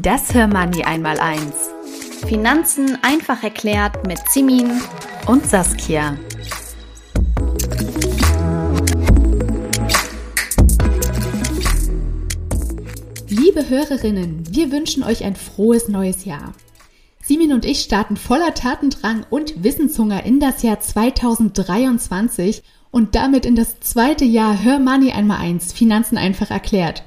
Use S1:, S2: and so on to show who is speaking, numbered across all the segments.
S1: Das Hörmoney einmal eins. Finanzen einfach erklärt mit Simin und Saskia.
S2: Liebe Hörerinnen, wir wünschen euch ein frohes neues Jahr. Simin und ich starten voller Tatendrang und Wissenshunger in das Jahr 2023 und damit in das zweite Jahr Hör Money einmal eins, Finanzen einfach erklärt.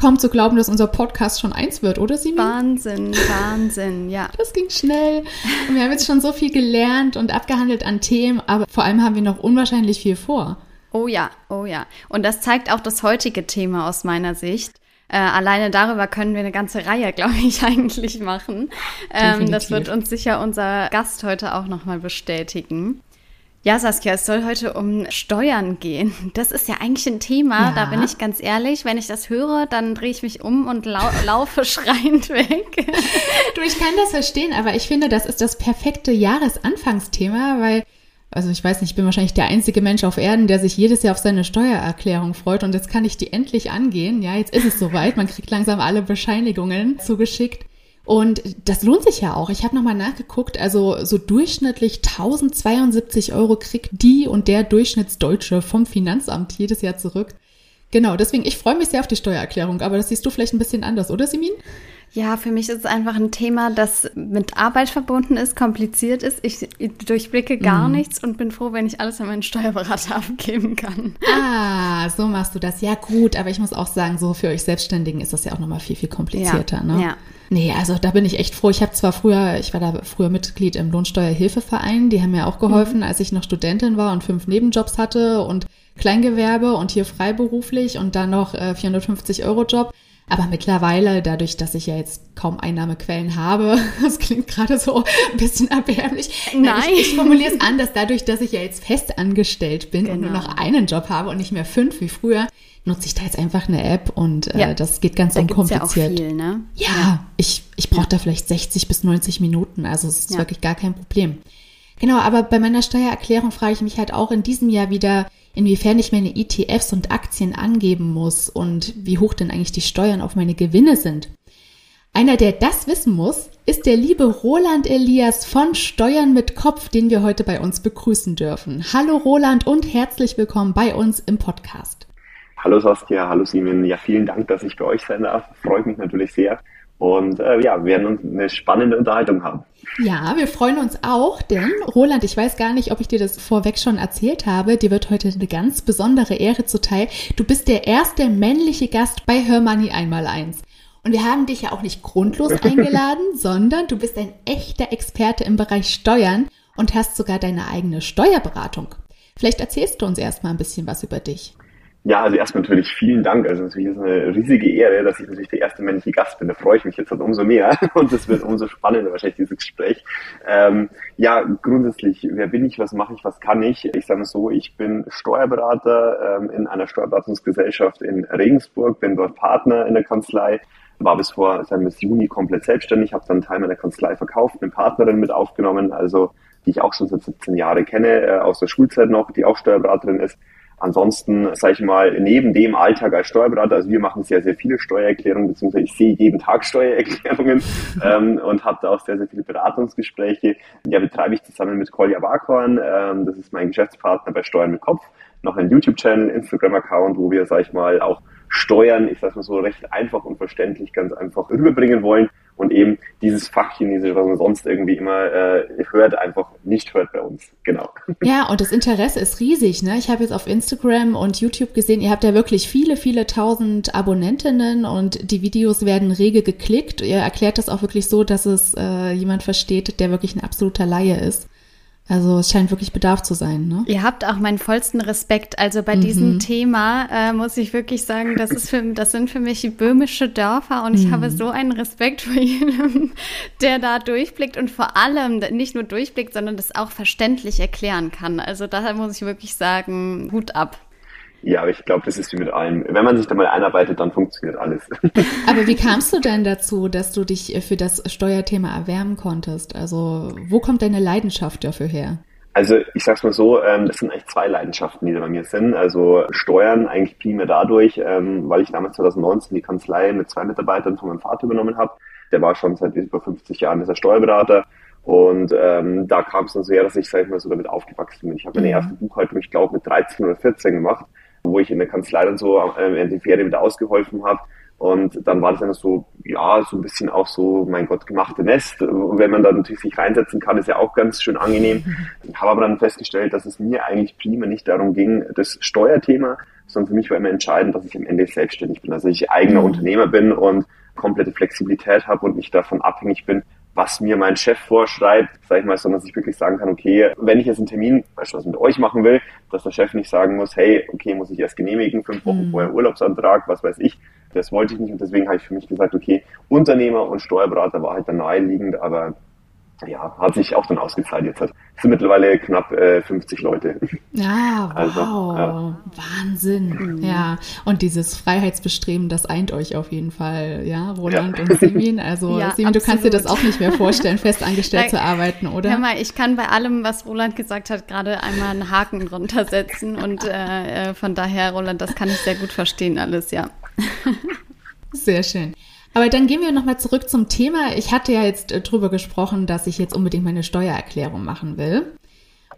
S2: Kaum zu glauben, dass unser Podcast schon eins wird, oder Simin?
S1: Wahnsinn, Wahnsinn, ja.
S2: Das ging schnell. Und wir haben jetzt schon so viel gelernt und abgehandelt an Themen, aber vor allem haben wir noch unwahrscheinlich viel vor.
S1: Oh ja, oh ja. Und das zeigt auch das heutige Thema aus meiner Sicht. Äh, alleine darüber können wir eine ganze Reihe, glaube ich, eigentlich machen. Ähm, das wird uns sicher unser Gast heute auch nochmal bestätigen. Ja, Saskia, es soll heute um Steuern gehen. Das ist ja eigentlich ein Thema, ja. da bin ich ganz ehrlich. Wenn ich das höre, dann drehe ich mich um und lau laufe schreiend weg.
S2: Du, ich kann das verstehen, aber ich finde, das ist das perfekte Jahresanfangsthema, weil, also ich weiß nicht, ich bin wahrscheinlich der einzige Mensch auf Erden, der sich jedes Jahr auf seine Steuererklärung freut und jetzt kann ich die endlich angehen. Ja, jetzt ist es soweit. Man kriegt langsam alle Bescheinigungen zugeschickt. Und das lohnt sich ja auch. Ich habe nochmal nachgeguckt, also so durchschnittlich 1072 Euro kriegt die und der Durchschnittsdeutsche vom Finanzamt jedes Jahr zurück. Genau, deswegen, ich freue mich sehr auf die Steuererklärung, aber das siehst du vielleicht ein bisschen anders, oder Simin?
S1: Ja, für mich ist es einfach ein Thema, das mit Arbeit verbunden ist, kompliziert ist. Ich durchblicke gar mm. nichts und bin froh, wenn ich alles an meinen Steuerberater abgeben kann.
S2: Ah, so machst du das. Ja, gut, aber ich muss auch sagen, so für euch Selbstständigen ist das ja auch nochmal viel, viel komplizierter. Ja, ne? ja. Nee, also da bin ich echt froh. Ich habe zwar früher, ich war da früher Mitglied im Lohnsteuerhilfeverein, die haben mir auch geholfen, mhm. als ich noch Studentin war und fünf Nebenjobs hatte und Kleingewerbe und hier freiberuflich und dann noch äh, 450 Euro Job. Aber mittlerweile, dadurch, dass ich ja jetzt kaum Einnahmequellen habe, das klingt gerade so ein bisschen erbärmlich.
S1: Nein.
S2: Ich, ich formuliere es anders, dadurch, dass ich ja jetzt fest angestellt bin genau. und nur genau. noch einen Job habe und nicht mehr fünf wie früher, nutze ich da jetzt einfach eine App und äh, ja. das geht ganz da unkompliziert.
S1: Ja, auch viel, ne?
S2: ja, ja. ich, ich brauche da vielleicht 60 bis 90 Minuten, also es ist wirklich gar kein Problem. Genau, aber bei meiner Steuererklärung frage ich mich halt auch in diesem Jahr wieder, inwiefern ich meine ETFs und Aktien angeben muss und wie hoch denn eigentlich die Steuern auf meine Gewinne sind. Einer, der das wissen muss, ist der liebe Roland Elias von Steuern mit Kopf, den wir heute bei uns begrüßen dürfen. Hallo Roland und herzlich willkommen bei uns im Podcast.
S3: Hallo Saskia, hallo Simon. Ja, vielen Dank, dass ich bei euch sein darf. Freut mich natürlich sehr. Und äh, ja, wir werden uns eine spannende Unterhaltung haben.
S2: Ja, wir freuen uns auch, denn Roland, ich weiß gar nicht, ob ich dir das vorweg schon erzählt habe. Dir wird heute eine ganz besondere Ehre zuteil. Du bist der erste männliche Gast bei Hör Money einmal eins. Und wir haben dich ja auch nicht grundlos eingeladen, sondern du bist ein echter Experte im Bereich Steuern und hast sogar deine eigene Steuerberatung. Vielleicht erzählst du uns erstmal ein bisschen was über dich.
S3: Ja, also erstmal natürlich vielen Dank. Also natürlich ist es eine riesige Ehre, dass ich natürlich der erste männliche Gast bin. Da freue ich mich jetzt halt umso mehr und es wird umso spannender wahrscheinlich dieses Gespräch. Ähm, ja, grundsätzlich, wer bin ich, was mache ich, was kann ich? Ich sage mal so, ich bin Steuerberater ähm, in einer Steuerberatungsgesellschaft in Regensburg, bin dort Partner in der Kanzlei, war bis vor sagen bis Juni komplett selbstständig, habe dann Teil meiner Kanzlei verkauft, eine Partnerin mit aufgenommen, also die ich auch schon seit 17 Jahren kenne, äh, aus der Schulzeit noch, die auch Steuerberaterin ist Ansonsten, sage ich mal, neben dem Alltag als Steuerberater, also wir machen sehr, sehr viele Steuererklärungen, beziehungsweise ich sehe jeden Tag Steuererklärungen ähm, und habe da auch sehr, sehr viele Beratungsgespräche. Ja, betreibe ich zusammen mit Kolja Barkhorn, ähm, das ist mein Geschäftspartner bei Steuern mit Kopf, noch einen YouTube-Channel, Instagram-Account, wo wir, sage ich mal, auch Steuern, ich sage mal so, recht einfach und verständlich ganz einfach rüberbringen wollen und eben dieses Fachchinesisch, was man sonst irgendwie immer äh, hört, einfach nicht hört bei uns. Genau.
S2: Ja, und das Interesse ist riesig. Ne? Ich habe jetzt auf Instagram und YouTube gesehen, ihr habt ja wirklich viele, viele tausend Abonnentinnen und die Videos werden rege geklickt. Ihr erklärt das auch wirklich so, dass es äh, jemand versteht, der wirklich ein absoluter Laie ist. Also es scheint wirklich Bedarf zu sein, ne?
S1: Ihr habt auch meinen vollsten Respekt. Also bei mhm. diesem Thema äh, muss ich wirklich sagen, das ist für, das sind für mich böhmische Dörfer und ich mhm. habe so einen Respekt vor jedem, der da durchblickt und vor allem nicht nur durchblickt, sondern das auch verständlich erklären kann. Also da muss ich wirklich sagen, Hut ab.
S3: Ja, aber ich glaube, das ist wie mit allem. Wenn man sich da mal einarbeitet, dann funktioniert alles.
S2: Aber wie kamst du denn dazu, dass du dich für das Steuerthema erwärmen konntest? Also, wo kommt deine Leidenschaft dafür her?
S3: Also ich sag's mal so, ähm, das sind eigentlich zwei Leidenschaften, die da bei mir sind. Also Steuern eigentlich primär dadurch, ähm, weil ich damals 2019 die Kanzlei mit zwei Mitarbeitern von meinem Vater übernommen habe. Der war schon seit über 50 Jahren dieser Steuerberater. Und ähm, da kam es dann so her, dass ich, sag ich mal, so damit aufgewachsen bin. Ich habe meine mhm. erste Buchhaltung, ich glaube, mit 13 oder 14 gemacht wo ich in der Kanzlei dann so äh, in die Ferien wieder ausgeholfen habe. Und dann war das einfach so, ja, so ein bisschen auch so, mein Gott, gemachte Nest. Und wenn man da natürlich sich reinsetzen kann, ist ja auch ganz schön angenehm. Ich habe aber dann festgestellt, dass es mir eigentlich prima nicht darum ging, das Steuerthema, sondern für mich war immer entscheidend, dass ich am Ende selbstständig bin. Also ich eigener mhm. Unternehmer bin und komplette Flexibilität habe und nicht davon abhängig bin, was mir mein Chef vorschreibt, sag ich mal, sondern dass ich wirklich sagen kann, okay, wenn ich jetzt einen Termin beispielsweise mit euch machen will, dass der Chef nicht sagen muss, hey, okay, muss ich erst genehmigen, fünf Wochen mhm. vorher Urlaubsantrag, was weiß ich. Das wollte ich nicht und deswegen habe ich für mich gesagt, okay, Unternehmer und Steuerberater war halt dann naheliegend, aber ja, hat sich auch dann ausgezahlt jetzt. Es sind mittlerweile knapp äh, 50 Leute.
S2: Ja, also, wow. ja. Wahnsinn. Mhm. Ja, und dieses Freiheitsbestreben, das eint euch auf jeden Fall, ja, Roland ja. und Simin. Also, ja, Simin, du kannst dir das auch nicht mehr vorstellen, festangestellt zu arbeiten, oder?
S1: Hör mal, ich kann bei allem, was Roland gesagt hat, gerade einmal einen Haken drunter setzen und äh, äh von daher, Roland, das kann ich sehr gut verstehen alles, ja.
S2: Sehr schön. Aber dann gehen wir nochmal zurück zum Thema. Ich hatte ja jetzt äh, drüber gesprochen, dass ich jetzt unbedingt meine Steuererklärung machen will.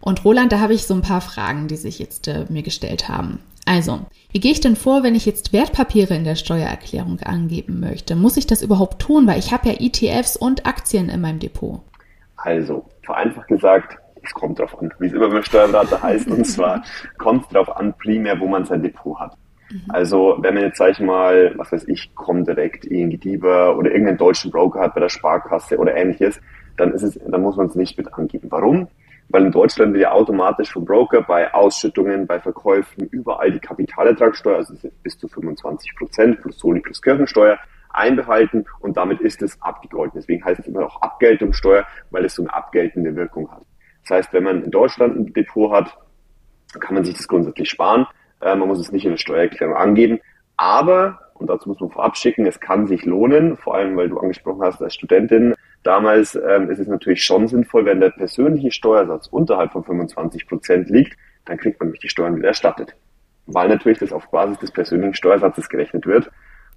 S2: Und Roland, da habe ich so ein paar Fragen, die sich jetzt äh, mir gestellt haben. Also, wie gehe ich denn vor, wenn ich jetzt Wertpapiere in der Steuererklärung angeben möchte? Muss ich das überhaupt tun? Weil ich habe ja ETFs und Aktien in meinem Depot.
S3: Also, vereinfacht gesagt, es kommt drauf an, wie es immer beim Steuerberater heißt. Und zwar kommt es drauf an, primär, wo man sein Depot hat. Mhm. Also wenn man jetzt, sag ich mal, was weiß ich, Comdirect, ING DIBA oder irgendeinen deutschen Broker hat bei der Sparkasse oder ähnliches, dann ist es, dann muss man es nicht mit angeben. Warum? Weil in Deutschland wird ja automatisch vom Broker bei Ausschüttungen, bei Verkäufen überall die Kapitalertragssteuer, also bis zu 25 Prozent plus Soli plus Kirchensteuer, einbehalten und damit ist es abgegolten. Deswegen heißt es immer auch Abgeltungssteuer, weil es so eine abgeltende Wirkung hat. Das heißt, wenn man in Deutschland ein Depot hat, kann man sich das grundsätzlich sparen. Äh, man muss es nicht in der Steuererklärung angeben. Aber, und dazu muss man vorab schicken, es kann sich lohnen, vor allem weil du angesprochen hast als Studentin, damals ähm, ist es natürlich schon sinnvoll, wenn der persönliche Steuersatz unterhalb von 25 Prozent liegt, dann kriegt man nämlich die Steuern wieder erstattet. Weil natürlich das auf Basis des persönlichen Steuersatzes gerechnet wird.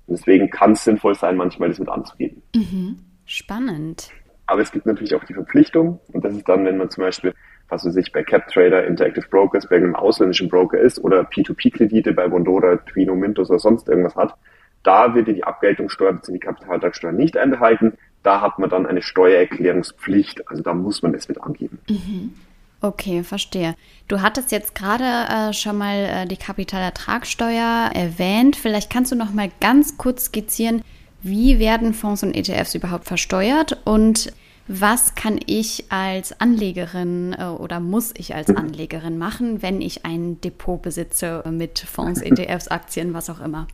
S3: Und deswegen kann es sinnvoll sein, manchmal das mit anzugeben.
S1: Mhm. Spannend.
S3: Aber es gibt natürlich auch die Verpflichtung, und das ist dann, wenn man zum Beispiel was weiß ich, bei CapTrader, Interactive Brokers, bei einem ausländischen Broker ist oder P2P-Kredite bei Bondora, Twino, Mintos oder sonst irgendwas hat, da wird die Abgeltungssteuer bzw. die Kapitaltragssteuer nicht einbehalten. Da hat man dann eine Steuererklärungspflicht. Also da muss man es mit angeben.
S1: Mhm. Okay, verstehe. Du hattest jetzt gerade äh, schon mal äh, die Kapitalertragssteuer erwähnt. Vielleicht kannst du noch mal ganz kurz skizzieren, wie werden Fonds und ETFs überhaupt versteuert und was kann ich als Anlegerin äh, oder muss ich als Anlegerin machen, wenn ich ein Depot besitze mit Fonds, ETFs, Aktien, was auch immer?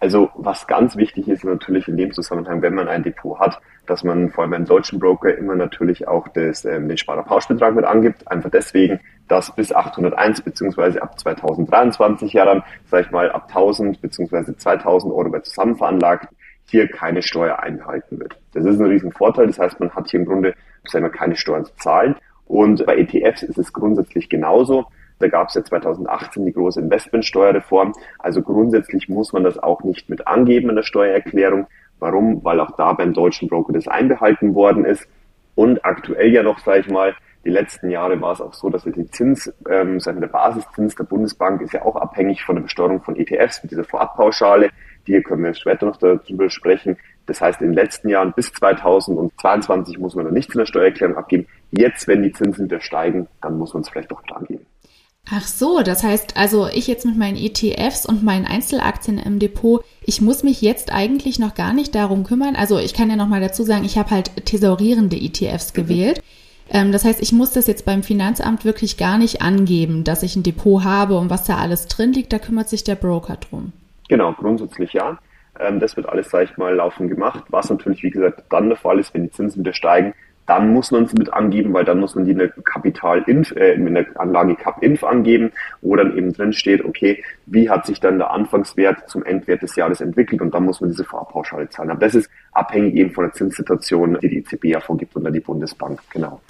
S3: Also was ganz wichtig ist natürlich in dem Zusammenhang, wenn man ein Depot hat, dass man vor allem beim deutschen Broker immer natürlich auch das, ähm, den Sparerpauschbetrag mit angibt. Einfach deswegen, dass bis 801 beziehungsweise ab 2023 ja dann, sag ich mal, ab 1000 beziehungsweise 2000 Euro bei zusammenveranlagt hier keine Steuer einbehalten wird. Das ist ein riesen Vorteil. Das heißt, man hat hier im Grunde wir, keine Steuern zu zahlen. Und bei ETFs ist es grundsätzlich genauso. Da gab es ja 2018 die große Investmentsteuerreform. Also grundsätzlich muss man das auch nicht mit angeben in der Steuererklärung. Warum? Weil auch da beim deutschen Broker das einbehalten worden ist. Und aktuell ja noch, sage ich mal, die letzten Jahre war es auch so, dass die Zins, ähm, sagen wir, der Basiszins der Bundesbank ist ja auch abhängig von der Besteuerung von ETFs mit dieser Vorabpauschale. Die können wir später noch darüber sprechen. Das heißt, in den letzten Jahren bis 2022 muss man dann nichts in der Steuererklärung abgeben. Jetzt, wenn die Zinsen wieder steigen, dann muss man es vielleicht doch klar geben.
S2: Ach so, das heißt also, ich jetzt mit meinen ETFs und meinen Einzelaktien im Depot, ich muss mich jetzt eigentlich noch gar nicht darum kümmern. Also ich kann ja noch mal dazu sagen, ich habe halt thesaurierende ETFs mhm. gewählt. Ähm, das heißt, ich muss das jetzt beim Finanzamt wirklich gar nicht angeben, dass ich ein Depot habe und was da alles drin liegt. Da kümmert sich der Broker drum.
S3: Genau, grundsätzlich ja. Ähm, das wird alles, sage ich mal, laufend gemacht. Was natürlich, wie gesagt, dann der Fall ist, wenn die Zinsen wieder steigen, dann muss man es mit angeben, weil dann muss man die in der Kapital-Inf, äh, in der Anlage Cap-Inf angeben, wo dann eben drin steht, okay, wie hat sich dann der Anfangswert zum Endwert des Jahres entwickelt und dann muss man diese Vorpauschale zahlen. Aber das ist abhängig eben von der Zinssituation, die die EZB ja vorgibt oder die Bundesbank, genau.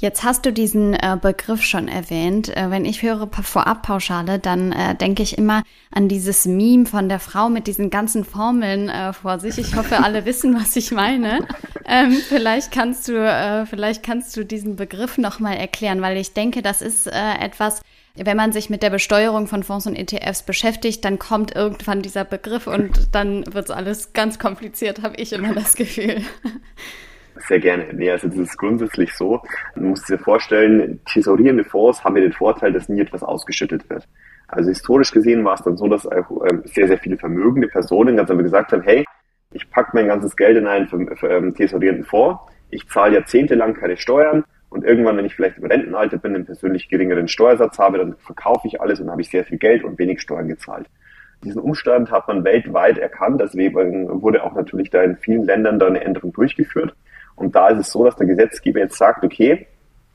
S1: Jetzt hast du diesen äh, Begriff schon erwähnt. Äh, wenn ich höre Vorabpauschale, dann äh, denke ich immer an dieses Meme von der Frau mit diesen ganzen Formeln äh, vor sich. Ich hoffe, alle wissen, was ich meine. Ähm, vielleicht kannst du, äh, vielleicht kannst du diesen Begriff nochmal erklären, weil ich denke, das ist äh, etwas, wenn man sich mit der Besteuerung von Fonds und ETFs beschäftigt, dann kommt irgendwann dieser Begriff und dann wird's alles ganz kompliziert, habe ich immer das Gefühl.
S3: Sehr gerne. Nee, also das ist grundsätzlich so. Man muss sich vorstellen, thesaurierende Fonds haben ja den Vorteil, dass nie etwas ausgeschüttet wird. Also historisch gesehen war es dann so, dass ähm, sehr, sehr viele vermögende Personen ganz einfach gesagt haben, hey, ich packe mein ganzes Geld in einen ähm, thesaurierenden Fonds, ich zahle jahrzehntelang keine Steuern und irgendwann, wenn ich vielleicht im Rentenalter bin, einen persönlich geringeren Steuersatz habe, dann verkaufe ich alles und habe ich sehr viel Geld und wenig Steuern gezahlt. Diesen Umstand hat man weltweit erkannt, deswegen wurde auch natürlich da in vielen Ländern da eine Änderung durchgeführt. Und da ist es so, dass der Gesetzgeber jetzt sagt, okay,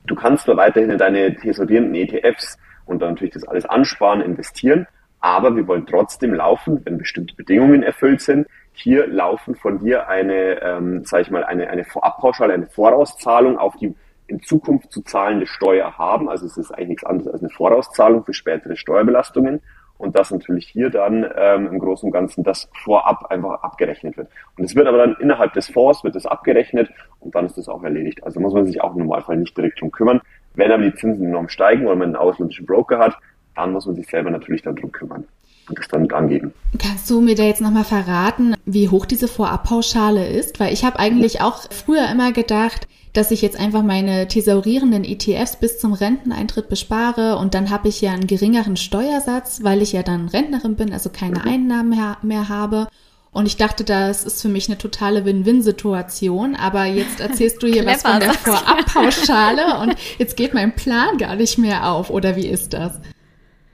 S3: du kannst zwar weiterhin in deine tesorierenden ETFs und dann natürlich das alles ansparen, investieren, aber wir wollen trotzdem laufen, wenn bestimmte Bedingungen erfüllt sind, hier laufen von dir eine, ähm, sage ich mal, eine, eine Vorabpauschale, eine Vorauszahlung auf die in Zukunft zu zahlende Steuer haben. Also es ist eigentlich nichts anderes als eine Vorauszahlung für spätere Steuerbelastungen und dass natürlich hier dann ähm, im Großen und Ganzen das vorab einfach abgerechnet wird. Und es wird aber dann innerhalb des Fonds wird das abgerechnet und dann ist das auch erledigt. Also muss man sich auch im Normalfall nicht direkt drum kümmern. Wenn aber die Zinsen enorm steigen, weil man einen ausländischen Broker hat, dann muss man sich selber natürlich darum kümmern und das dann mit angeben.
S2: Kannst du mir da jetzt nochmal verraten, wie hoch diese Vorabpauschale ist? Weil ich habe eigentlich auch früher immer gedacht, dass ich jetzt einfach meine thesaurierenden ETFs bis zum Renteneintritt bespare und dann habe ich ja einen geringeren Steuersatz, weil ich ja dann Rentnerin bin, also keine mhm. Einnahmen mehr, habe. Und ich dachte, das ist für mich eine totale Win-Win-Situation. Aber jetzt erzählst du hier was von der Vorabpauschale und jetzt geht mein Plan gar nicht mehr auf. Oder wie ist das?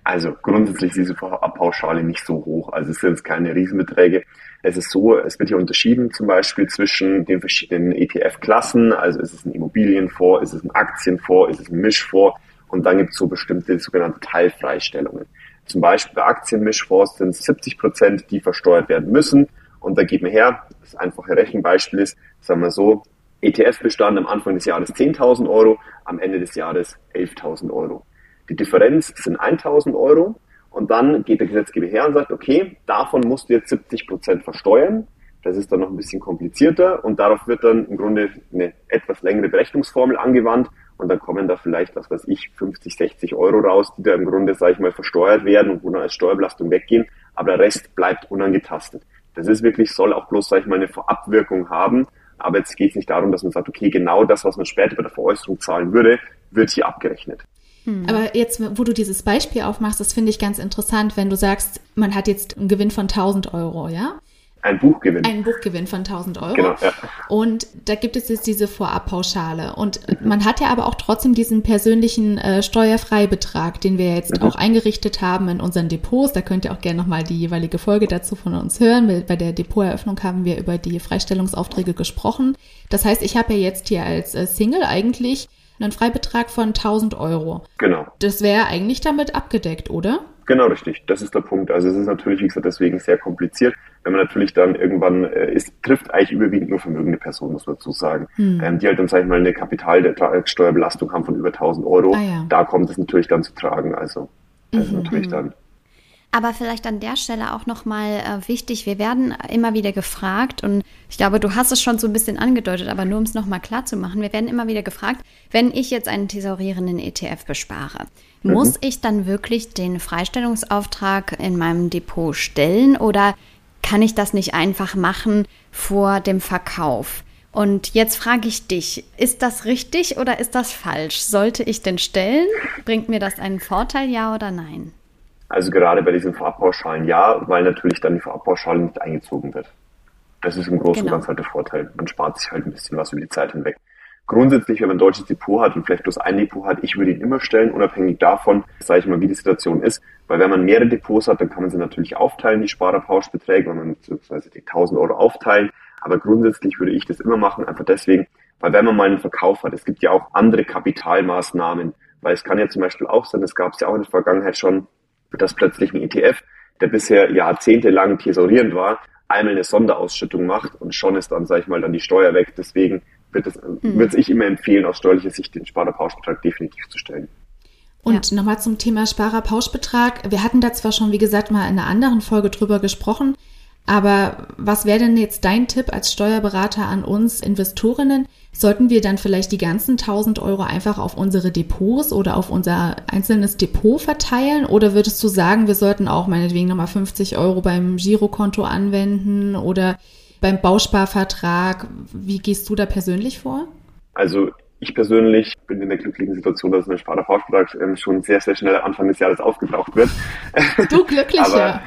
S3: Also grundsätzlich ist diese Vorabpauschale nicht so hoch. Also es sind jetzt keine Riesenbeträge. Es ist so, es wird hier unterschieden zum Beispiel zwischen den verschiedenen ETF-Klassen. Also ist es ein Immobilienfonds, ist es ein Aktienfonds, ist es ein Mischfonds und dann gibt es so bestimmte sogenannte Teilfreistellungen. Zum Beispiel bei Aktienmischfonds sind es 70 Prozent, die versteuert werden müssen. Und da geht man her, das einfache Rechenbeispiel ist, sagen wir so, ETF-Bestand am Anfang des Jahres 10.000 Euro, am Ende des Jahres 11.000 Euro. Die Differenz sind 1.000 Euro und dann geht der Gesetzgeber her und sagt, okay, davon musst du jetzt 70 Prozent versteuern. Das ist dann noch ein bisschen komplizierter und darauf wird dann im Grunde eine etwas längere Berechnungsformel angewandt und dann kommen da vielleicht, was weiß ich, 50, 60 Euro raus, die da im Grunde, sage ich mal, versteuert werden und wo dann als Steuerbelastung weggehen, aber der Rest bleibt unangetastet. Das ist wirklich, soll auch bloß, sage ich mal, eine Vorabwirkung haben, aber jetzt geht es nicht darum, dass man sagt, okay, genau das, was man später bei der Veräußerung zahlen würde, wird hier abgerechnet.
S2: Hm. Aber jetzt, wo du dieses Beispiel aufmachst, das finde ich ganz interessant, wenn du sagst, man hat jetzt einen Gewinn von 1000 Euro, ja?
S3: Ein Buchgewinn.
S2: Ein Buchgewinn von 1000 Euro.
S3: Genau, ja.
S2: Und da gibt es jetzt diese Vorabpauschale. Und man hat ja aber auch trotzdem diesen persönlichen äh, Steuerfreibetrag, den wir jetzt mhm. auch eingerichtet haben in unseren Depots. Da könnt ihr auch gerne nochmal die jeweilige Folge dazu von uns hören. Bei der Depoteröffnung haben wir über die Freistellungsaufträge gesprochen. Das heißt, ich habe ja jetzt hier als äh, Single eigentlich einen Freibetrag von 1000 Euro.
S3: Genau.
S2: Das wäre eigentlich damit abgedeckt, oder?
S3: Genau, richtig. Das ist der Punkt. Also es ist natürlich, wie gesagt, deswegen sehr kompliziert. Wenn man natürlich dann irgendwann, äh, es trifft eigentlich überwiegend nur vermögende Personen, muss man dazu sagen, hm. ähm, die halt dann, sag ich mal, eine Kapitalsteuerbelastung haben von über 1000 Euro. Ah, ja. Da kommt es natürlich dann zu tragen. Also das mhm. ist natürlich dann
S1: aber vielleicht an der Stelle auch nochmal äh, wichtig, wir werden immer wieder gefragt und ich glaube, du hast es schon so ein bisschen angedeutet, aber nur um es nochmal klar zu machen, wir werden immer wieder gefragt, wenn ich jetzt einen thesaurierenden ETF bespare, mhm. muss ich dann wirklich den Freistellungsauftrag in meinem Depot stellen oder kann ich das nicht einfach machen vor dem Verkauf? Und jetzt frage ich dich, ist das richtig oder ist das falsch? Sollte ich denn stellen? Bringt mir das einen Vorteil, ja oder nein?
S3: Also gerade bei diesen Farbpauschalen ja, weil natürlich dann die Farbpauschale nicht eingezogen wird. Das ist im Großen und genau. Ganzen halt der Vorteil. Man spart sich halt ein bisschen was über die Zeit hinweg. grundsätzlich, wenn man ein deutsches Depot hat und vielleicht bloß ein Depot hat, ich würde ihn immer stellen, unabhängig davon, sage ich mal, wie die Situation ist. Weil wenn man mehrere Depots hat, dann kann man sie natürlich aufteilen, die Sparerpauschbeträge, wenn man beziehungsweise die 1000 Euro aufteilen. Aber grundsätzlich würde ich das immer machen, einfach deswegen, weil wenn man mal einen Verkauf hat, es gibt ja auch andere Kapitalmaßnahmen, weil es kann ja zum Beispiel auch sein, es gab es ja auch in der Vergangenheit schon, dass plötzlich ein ETF, der bisher jahrzehntelang thesaurierend war, einmal eine Sonderausschüttung macht und schon ist dann, sage ich mal, dann die Steuer weg. Deswegen wird es mhm. würde ich immer empfehlen, aus steuerlicher Sicht den Sparerpauschbetrag definitiv zu stellen.
S2: Und ja. nochmal zum Thema Sparerpauschbetrag. Wir hatten da zwar schon, wie gesagt, mal in einer anderen Folge drüber gesprochen, aber was wäre denn jetzt dein Tipp als Steuerberater an uns Investorinnen? Sollten wir dann vielleicht die ganzen 1000 Euro einfach auf unsere Depots oder auf unser einzelnes Depot verteilen? Oder würdest du sagen, wir sollten auch meinetwegen nochmal 50 Euro beim Girokonto anwenden oder beim Bausparvertrag? Wie gehst du da persönlich vor?
S3: Also ich persönlich bin in der glücklichen Situation, dass mein Sparerpauschbetrag ähm, schon sehr, sehr schnell Anfang des Jahres aufgebraucht wird.
S2: Du glücklicher.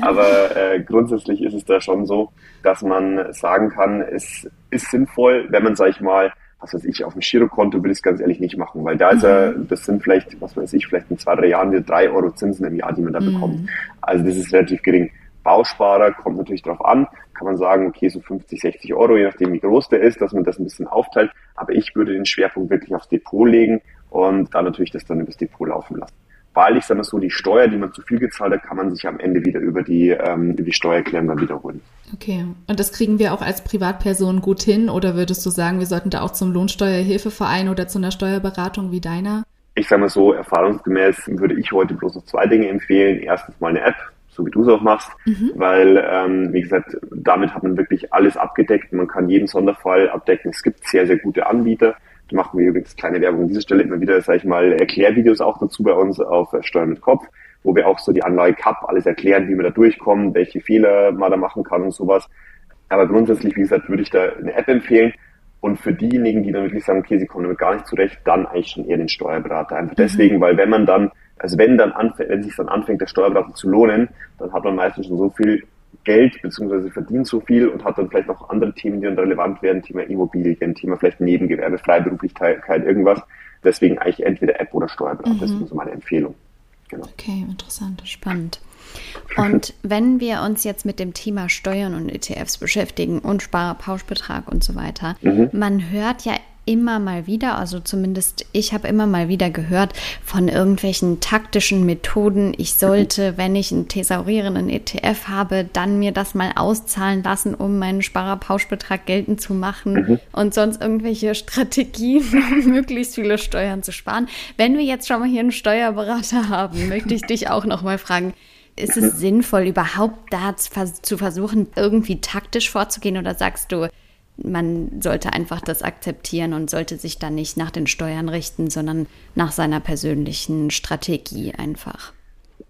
S3: aber aber äh, grundsätzlich ist es da schon so, dass man sagen kann, es ist sinnvoll, wenn man, sag ich mal, was weiß ich, auf dem Girokonto will ich es ganz ehrlich nicht machen, weil da ist ja, mhm. das sind vielleicht, was weiß ich, vielleicht in zwei, drei Jahren wieder drei Euro Zinsen im Jahr, die man da mhm. bekommt. Also das ist relativ gering. Bausparer kommt natürlich darauf an, kann man sagen, okay, so 50, 60 Euro, je nachdem wie groß der ist, dass man das ein bisschen aufteilt. Aber ich würde den Schwerpunkt wirklich aufs Depot legen und dann natürlich das dann übers Depot laufen lassen. Weil ich sage mal so, die Steuer, die man zu viel gezahlt hat, kann man sich am Ende wieder über die, ähm, über die Steuererklärung dann wiederholen.
S2: Okay. Und das kriegen wir auch als Privatperson gut hin? Oder würdest du sagen, wir sollten da auch zum Lohnsteuerhilfeverein oder zu einer Steuerberatung wie deiner?
S3: Ich sage mal so, erfahrungsgemäß würde ich heute bloß noch zwei Dinge empfehlen. Erstens mal eine App, so wie du es auch machst, mhm. weil, ähm, wie gesagt, damit hat man wirklich alles abgedeckt. Man kann jeden Sonderfall abdecken. Es gibt sehr, sehr gute Anbieter. Da machen wir übrigens kleine Werbung an dieser Stelle immer wieder, sage ich mal, Erklärvideos auch dazu bei uns auf Steuern mit Kopf, wo wir auch so die Anlage Cup alles erklären, wie man da durchkommt, welche Fehler man da machen kann und sowas. Aber grundsätzlich, wie gesagt, würde ich da eine App empfehlen. Und für diejenigen, die dann wirklich sagen, okay, sie kommen damit gar nicht zurecht, dann eigentlich schon eher den Steuerberater. Einfach mhm. deswegen, weil wenn man dann also wenn dann anfängt, wenn sich dann anfängt, der Steuerberater zu lohnen, dann hat man meistens schon so viel Geld beziehungsweise verdient so viel und hat dann vielleicht noch andere Themen, die dann relevant werden, Thema Immobilien, Thema vielleicht Nebengewerbe, Freiberuflichkeit, irgendwas. Deswegen eigentlich entweder App oder Steuerberater, mhm. das ist so meine Empfehlung.
S1: Genau. Okay, interessant, spannend. Und wenn wir uns jetzt mit dem Thema Steuern und ETFs beschäftigen und Sparerpauschbetrag und so weiter, mhm. man hört ja immer mal wieder, also zumindest ich habe immer mal wieder gehört von irgendwelchen taktischen Methoden. Ich sollte, wenn ich einen thesaurierenden ETF habe, dann mir das mal auszahlen lassen, um meinen Sparerpauschbetrag geltend zu machen mhm. und sonst irgendwelche Strategien, um möglichst viele Steuern zu sparen. Wenn wir jetzt schon mal hier einen Steuerberater haben, möchte ich dich auch noch mal fragen, ist es sinnvoll, überhaupt da zu versuchen, irgendwie taktisch vorzugehen oder sagst du, man sollte einfach das akzeptieren und sollte sich dann nicht nach den Steuern richten, sondern nach seiner persönlichen Strategie einfach.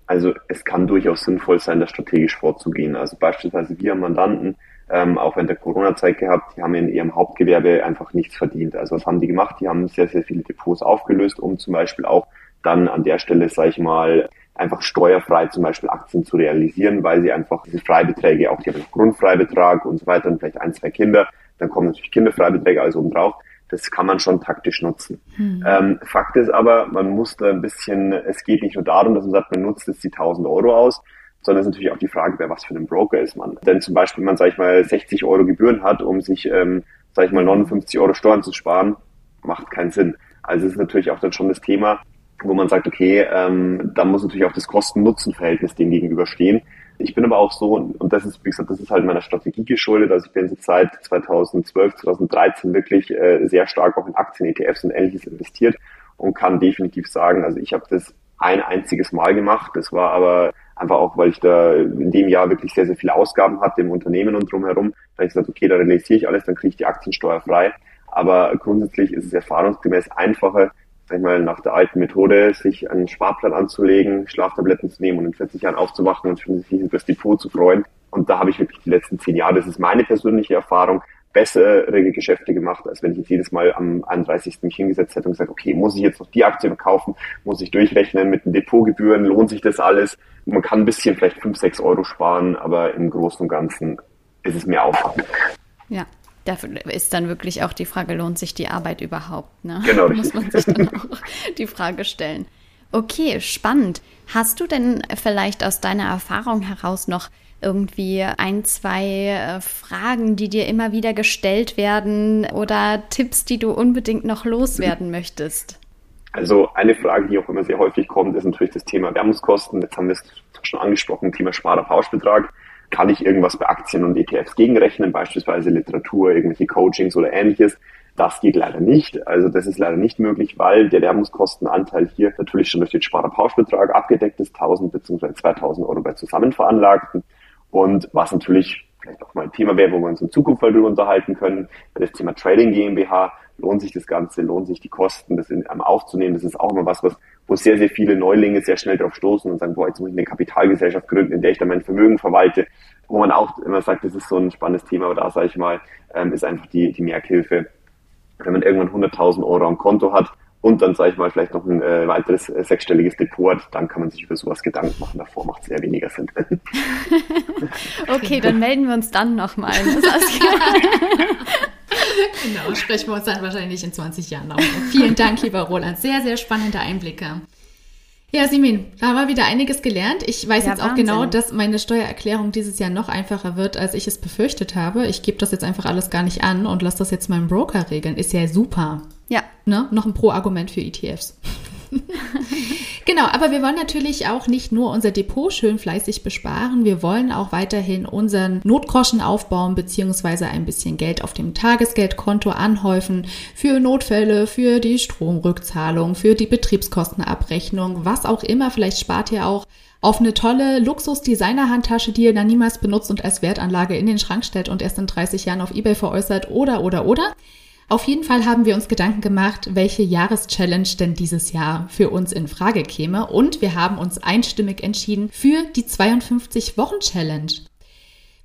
S3: Also es kann durchaus sinnvoll sein, da strategisch vorzugehen. Also beispielsweise wir Mandanten, ähm, auch während der Corona-Zeit gehabt, die haben in ihrem Hauptgewerbe einfach nichts verdient. Also was haben die gemacht? Die haben sehr, sehr viele Depots aufgelöst, um zum Beispiel auch dann an der Stelle, sage ich mal, einfach steuerfrei zum Beispiel Aktien zu realisieren, weil sie einfach diese Freibeträge, auch die haben noch Grundfreibetrag und so weiter und vielleicht ein, zwei Kinder, dann kommen natürlich Kinderfreibeträge alles oben drauf. Das kann man schon taktisch nutzen. Hm. Ähm, Fakt ist aber, man muss da ein bisschen, es geht nicht nur darum, dass man sagt, man nutzt jetzt die 1000 Euro aus, sondern es ist natürlich auch die Frage, wer was für ein Broker ist man. Denn zum Beispiel, man, sag ich mal, 60 Euro Gebühren hat, um sich, ähm, sag ich mal, 59 Euro Steuern zu sparen, macht keinen Sinn. Also es ist natürlich auch dann schon das Thema, wo man sagt, okay, ähm, da muss natürlich auch das Kosten-Nutzen-Verhältnis dem gegenüberstehen. Ich bin aber auch so, und das ist, wie gesagt, das ist halt meiner Strategie geschuldet. Also ich bin jetzt seit 2012, 2013 wirklich äh, sehr stark auch in Aktien, ETFs und ähnliches investiert und kann definitiv sagen, also ich habe das ein einziges Mal gemacht. Das war aber einfach auch, weil ich da in dem Jahr wirklich sehr, sehr viele Ausgaben hatte im Unternehmen und drumherum. Da habe ich gesagt, okay, da realisiere ich alles, dann kriege ich die Aktiensteuer frei. Aber grundsätzlich ist es erfahrungsgemäß einfacher, sag mal, nach der alten Methode, sich einen Sparplan anzulegen, Schlaftabletten zu nehmen und in 40 Jahren aufzuwachen und sich das Depot zu freuen. Und da habe ich wirklich die letzten zehn Jahre, das ist meine persönliche Erfahrung, bessere Geschäfte gemacht, als wenn ich jetzt jedes Mal am 31. mich hingesetzt hätte und gesagt, okay, muss ich jetzt noch die Aktie kaufen, muss ich durchrechnen mit den Depotgebühren, lohnt sich das alles? Man kann ein bisschen vielleicht fünf, sechs Euro sparen, aber im Großen und Ganzen ist es mehr Aufwand.
S1: Ja, Da ist dann wirklich auch die Frage, lohnt sich die Arbeit überhaupt? Ne?
S3: Genau.
S1: Muss man sich dann auch die Frage stellen. Okay, spannend. Hast du denn vielleicht aus deiner Erfahrung heraus noch irgendwie ein, zwei äh, Fragen, die dir immer wieder gestellt werden oder Tipps, die du unbedingt noch loswerden möchtest?
S3: Also eine Frage, die auch immer sehr häufig kommt, ist natürlich das Thema Werbungskosten. Jetzt haben wir es schon angesprochen, Thema Sparerpauschbetrag. Kann ich irgendwas bei Aktien und ETFs gegenrechnen, beispielsweise Literatur, irgendwelche Coachings oder ähnliches? Das geht leider nicht. Also das ist leider nicht möglich, weil der Werbungskostenanteil hier natürlich schon durch den Sparerpauschbetrag abgedeckt ist, 1000 bzw. 2000 Euro bei Zusammenveranlagten. Und was natürlich vielleicht auch mal ein Thema wäre, wo wir uns in Zukunft mal drüber unterhalten können, das Thema Trading GmbH, lohnt sich das Ganze, lohnt sich die Kosten, das in, ähm, aufzunehmen. Das ist auch immer was, was, wo sehr, sehr viele Neulinge sehr schnell drauf stoßen und sagen, boah, jetzt muss ich eine Kapitalgesellschaft gründen, in der ich dann mein Vermögen verwalte. Wo man auch immer sagt, das ist so ein spannendes Thema, aber da sage ich mal, ähm, ist einfach die, die Merkhilfe. Wenn man irgendwann 100.000 Euro am Konto hat, und dann, sage ich mal, vielleicht noch ein äh, weiteres äh, sechsstelliges Depot, dann kann man sich über sowas Gedanken machen. Davor macht es eher weniger Sinn.
S1: okay, dann melden wir uns dann nochmal.
S2: genau, sprechen wir uns dann wahrscheinlich in 20 Jahren noch. Vielen Dank, lieber Roland. Sehr, sehr spannende Einblicke. Ja, Simin, da haben wir wieder einiges gelernt. Ich weiß ja, jetzt auch genau, dass meine Steuererklärung dieses Jahr noch einfacher wird, als ich es befürchtet habe. Ich gebe das jetzt einfach alles gar nicht an und lasse das jetzt meinem Broker regeln. Ist ja super.
S1: Ja.
S2: Ne? Noch ein Pro-Argument für ETFs. genau, aber wir wollen natürlich auch nicht nur unser Depot schön fleißig besparen, wir wollen auch weiterhin unseren Notgroschen aufbauen beziehungsweise ein bisschen Geld auf dem Tagesgeldkonto anhäufen für Notfälle, für die Stromrückzahlung, für die Betriebskostenabrechnung, was auch immer. Vielleicht spart ihr auch auf eine tolle Luxus-Designer-Handtasche, die ihr dann niemals benutzt und als Wertanlage in den Schrank stellt und erst in 30 Jahren auf Ebay veräußert oder, oder, oder. Auf jeden Fall haben wir uns Gedanken gemacht, welche Jahreschallenge denn dieses Jahr für uns in Frage käme und wir haben uns einstimmig entschieden für die 52 Wochen Challenge.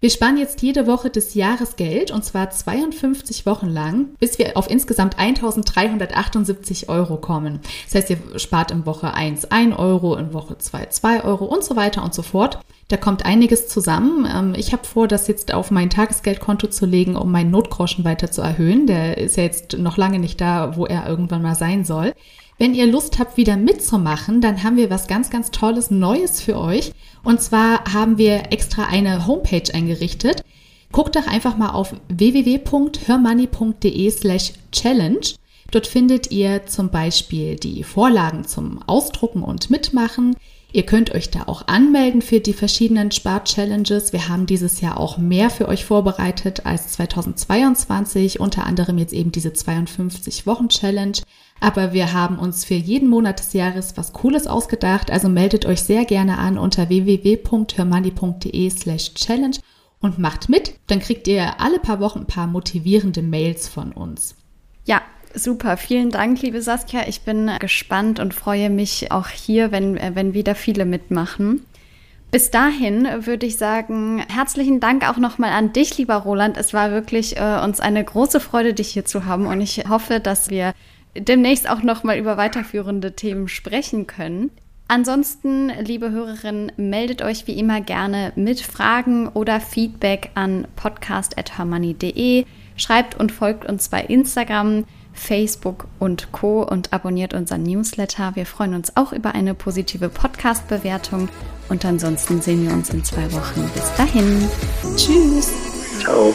S2: Wir sparen jetzt jede Woche des Jahres Geld und zwar 52 Wochen lang, bis wir auf insgesamt 1378 Euro kommen. Das heißt, ihr spart in Woche 1 1 Euro, in Woche 2 2 Euro und so weiter und so fort. Da kommt einiges zusammen. Ähm, ich habe vor, das jetzt auf mein Tagesgeldkonto zu legen, um meinen Notgroschen weiter zu erhöhen. Der ist ja jetzt noch lange nicht da, wo er irgendwann mal sein soll. Wenn ihr Lust habt, wieder mitzumachen, dann haben wir was ganz, ganz Tolles Neues für euch. Und zwar haben wir extra eine Homepage eingerichtet. Guckt doch einfach mal auf www.hörmoney.de slash challenge. Dort findet ihr zum Beispiel die Vorlagen zum Ausdrucken und Mitmachen. Ihr könnt euch da auch anmelden für die verschiedenen Spar-Challenges. Wir haben dieses Jahr auch mehr für euch vorbereitet als 2022, unter anderem jetzt eben diese 52-Wochen-Challenge. Aber wir haben uns für jeden Monat des Jahres was Cooles ausgedacht. Also meldet euch sehr gerne an unter www.hermani.de slash challenge und macht mit. Dann kriegt ihr alle paar Wochen ein paar motivierende Mails von uns.
S1: Ja, Super, vielen Dank, liebe Saskia. Ich bin gespannt und freue mich auch hier, wenn, wenn wieder viele mitmachen. Bis dahin würde ich sagen, herzlichen Dank auch nochmal an dich, lieber Roland. Es war wirklich äh, uns eine große Freude, dich hier zu haben und ich hoffe, dass wir demnächst auch nochmal über weiterführende Themen sprechen können. Ansonsten, liebe Hörerinnen, meldet euch wie immer gerne mit Fragen oder Feedback an podcast.hermoney.de. Schreibt und folgt uns bei Instagram. Facebook und Co. und abonniert unseren Newsletter. Wir freuen uns auch über eine positive Podcast-Bewertung und ansonsten sehen wir uns in zwei Wochen. Bis dahin. Tschüss.
S3: Ciao.